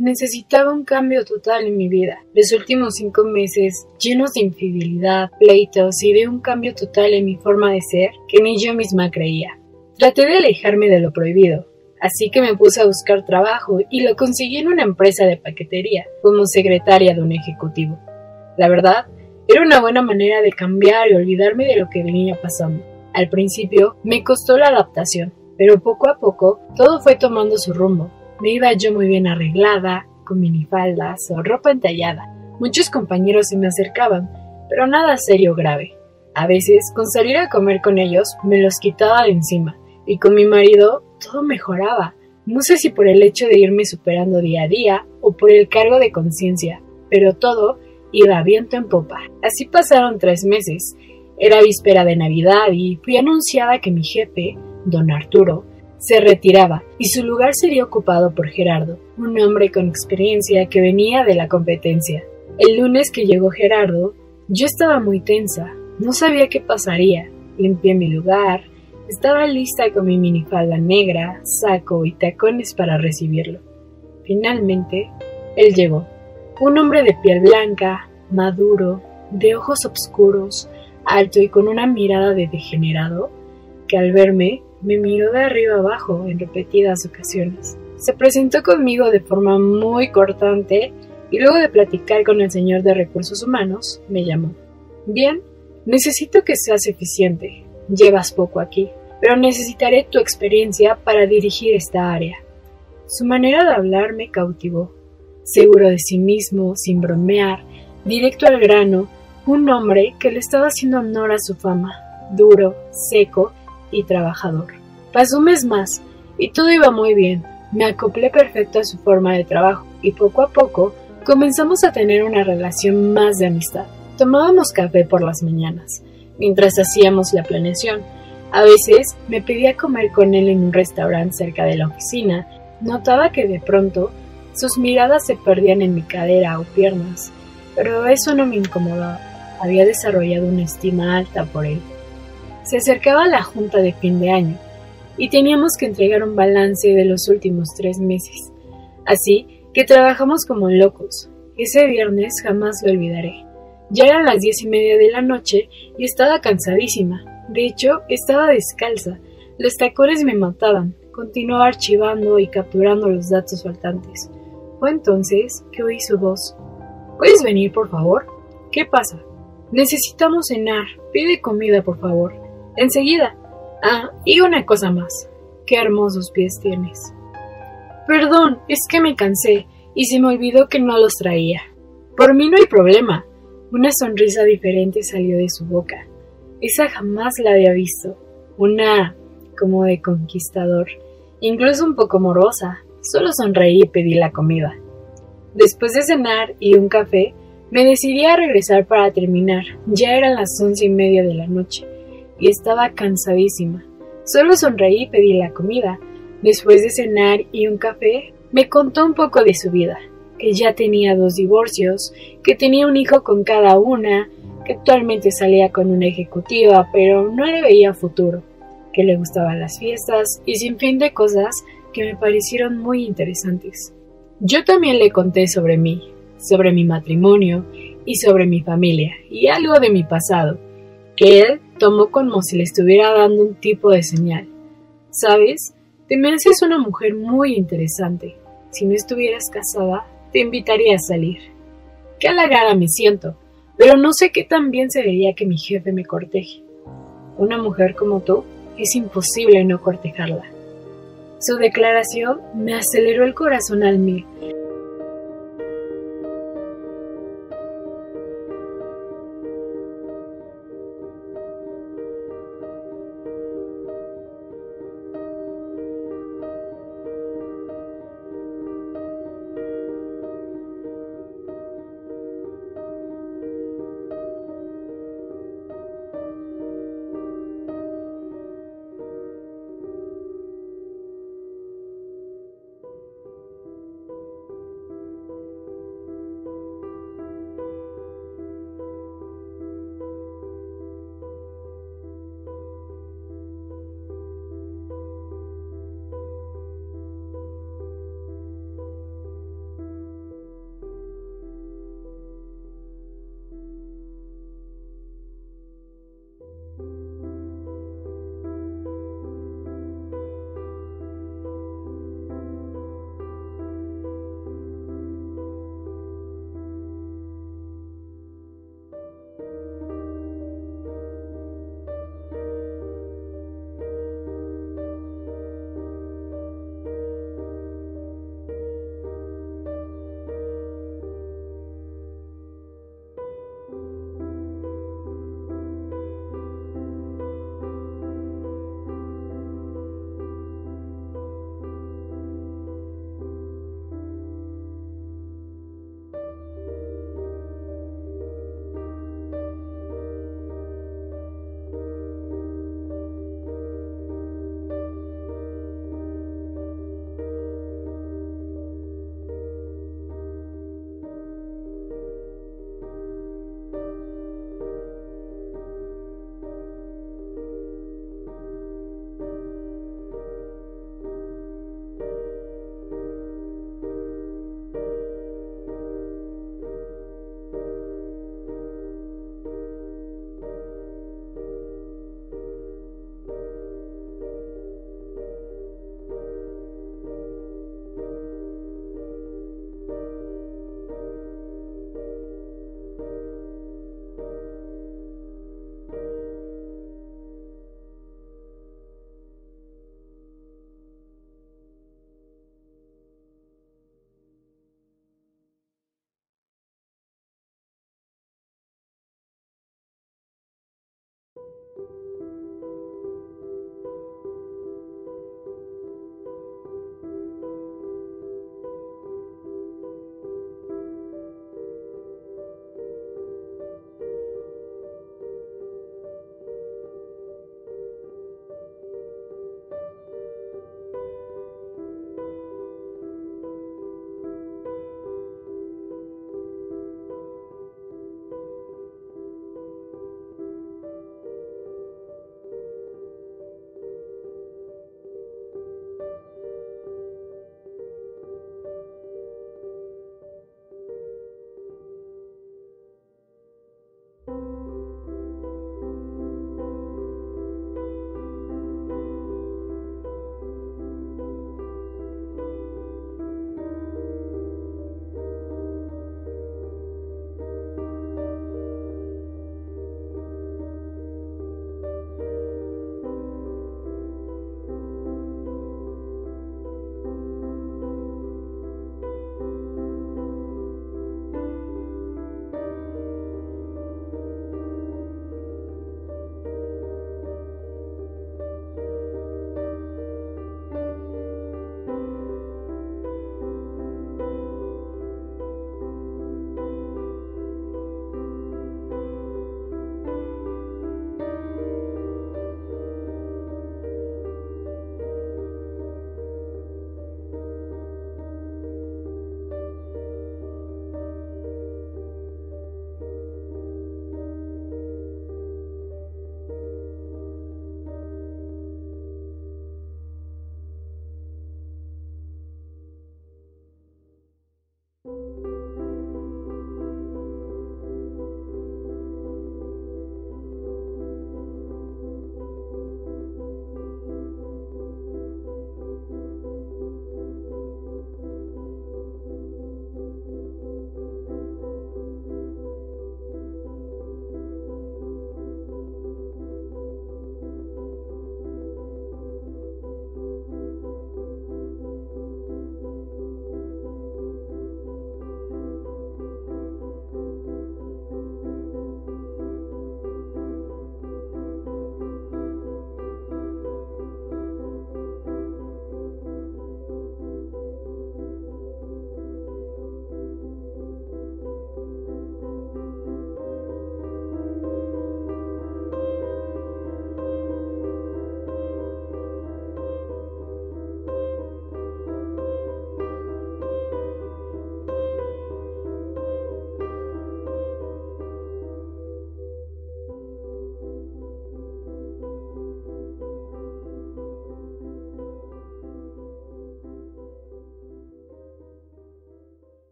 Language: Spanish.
Necesitaba un cambio total en mi vida. Los últimos cinco meses, llenos de infidelidad, pleitos y de un cambio total en mi forma de ser que ni yo misma creía. Traté de alejarme de lo prohibido, así que me puse a buscar trabajo y lo conseguí en una empresa de paquetería, como secretaria de un ejecutivo. La verdad, era una buena manera de cambiar y olvidarme de lo que venía pasando. Al principio me costó la adaptación, pero poco a poco todo fue tomando su rumbo. Me iba yo muy bien arreglada, con minifaldas o ropa entallada. Muchos compañeros se me acercaban, pero nada serio grave. A veces, con salir a comer con ellos, me los quitaba de encima, y con mi marido todo mejoraba. No sé si por el hecho de irme superando día a día o por el cargo de conciencia, pero todo iba viento en popa. Así pasaron tres meses. Era víspera de Navidad y fui anunciada que mi jefe, don Arturo, se retiraba y su lugar sería ocupado por Gerardo, un hombre con experiencia que venía de la competencia. El lunes que llegó Gerardo, yo estaba muy tensa, no sabía qué pasaría. Limpié mi lugar, estaba lista con mi minifalda negra, saco y tacones para recibirlo. Finalmente, él llegó. Un hombre de piel blanca, maduro, de ojos oscuros, alto y con una mirada de degenerado, que al verme me miró de arriba abajo en repetidas ocasiones. Se presentó conmigo de forma muy cortante y luego de platicar con el señor de recursos humanos, me llamó. Bien, necesito que seas eficiente. Llevas poco aquí, pero necesitaré tu experiencia para dirigir esta área. Su manera de hablar me cautivó. Seguro de sí mismo, sin bromear, directo al grano, un hombre que le estaba haciendo honor a su fama, duro, seco y trabajador. Pasó un mes más y todo iba muy bien. Me acoplé perfecto a su forma de trabajo y poco a poco comenzamos a tener una relación más de amistad. Tomábamos café por las mañanas, mientras hacíamos la planeación. A veces me pedía comer con él en un restaurante cerca de la oficina. Notaba que de pronto sus miradas se perdían en mi cadera o piernas, pero eso no me incomodaba. Había desarrollado una estima alta por él. Se acercaba la junta de fin de año y teníamos que entregar un balance de los últimos tres meses. Así que trabajamos como locos. Ese viernes jamás lo olvidaré. Ya eran las diez y media de la noche y estaba cansadísima. De hecho, estaba descalza. Los tacones me mataban. Continuaba archivando y capturando los datos faltantes. Fue entonces que oí su voz. ¿Puedes venir, por favor? ¿Qué pasa? Necesitamos cenar. Pide comida, por favor. Enseguida. Ah, y una cosa más. Qué hermosos pies tienes. Perdón, es que me cansé y se me olvidó que no los traía. Por mí no hay problema. Una sonrisa diferente salió de su boca. Esa jamás la había visto. Una como de conquistador, incluso un poco morosa. Solo sonreí y pedí la comida. Después de cenar y un café, me decidí a regresar para terminar. Ya eran las once y media de la noche y estaba cansadísima. Solo sonreí y pedí la comida. Después de cenar y un café, me contó un poco de su vida, que ya tenía dos divorcios, que tenía un hijo con cada una, que actualmente salía con una ejecutiva, pero no le veía futuro, que le gustaban las fiestas y sin fin de cosas que me parecieron muy interesantes. Yo también le conté sobre mí, sobre mi matrimonio y sobre mi familia y algo de mi pasado, que él tomó como si le estuviera dando un tipo de señal. ¿Sabes? Te me haces una mujer muy interesante. Si no estuvieras casada, te invitaría a salir. Qué halagada me siento, pero no sé qué tan bien se vería que mi jefe me corteje. Una mujer como tú, es imposible no cortejarla. Su declaración me aceleró el corazón al mil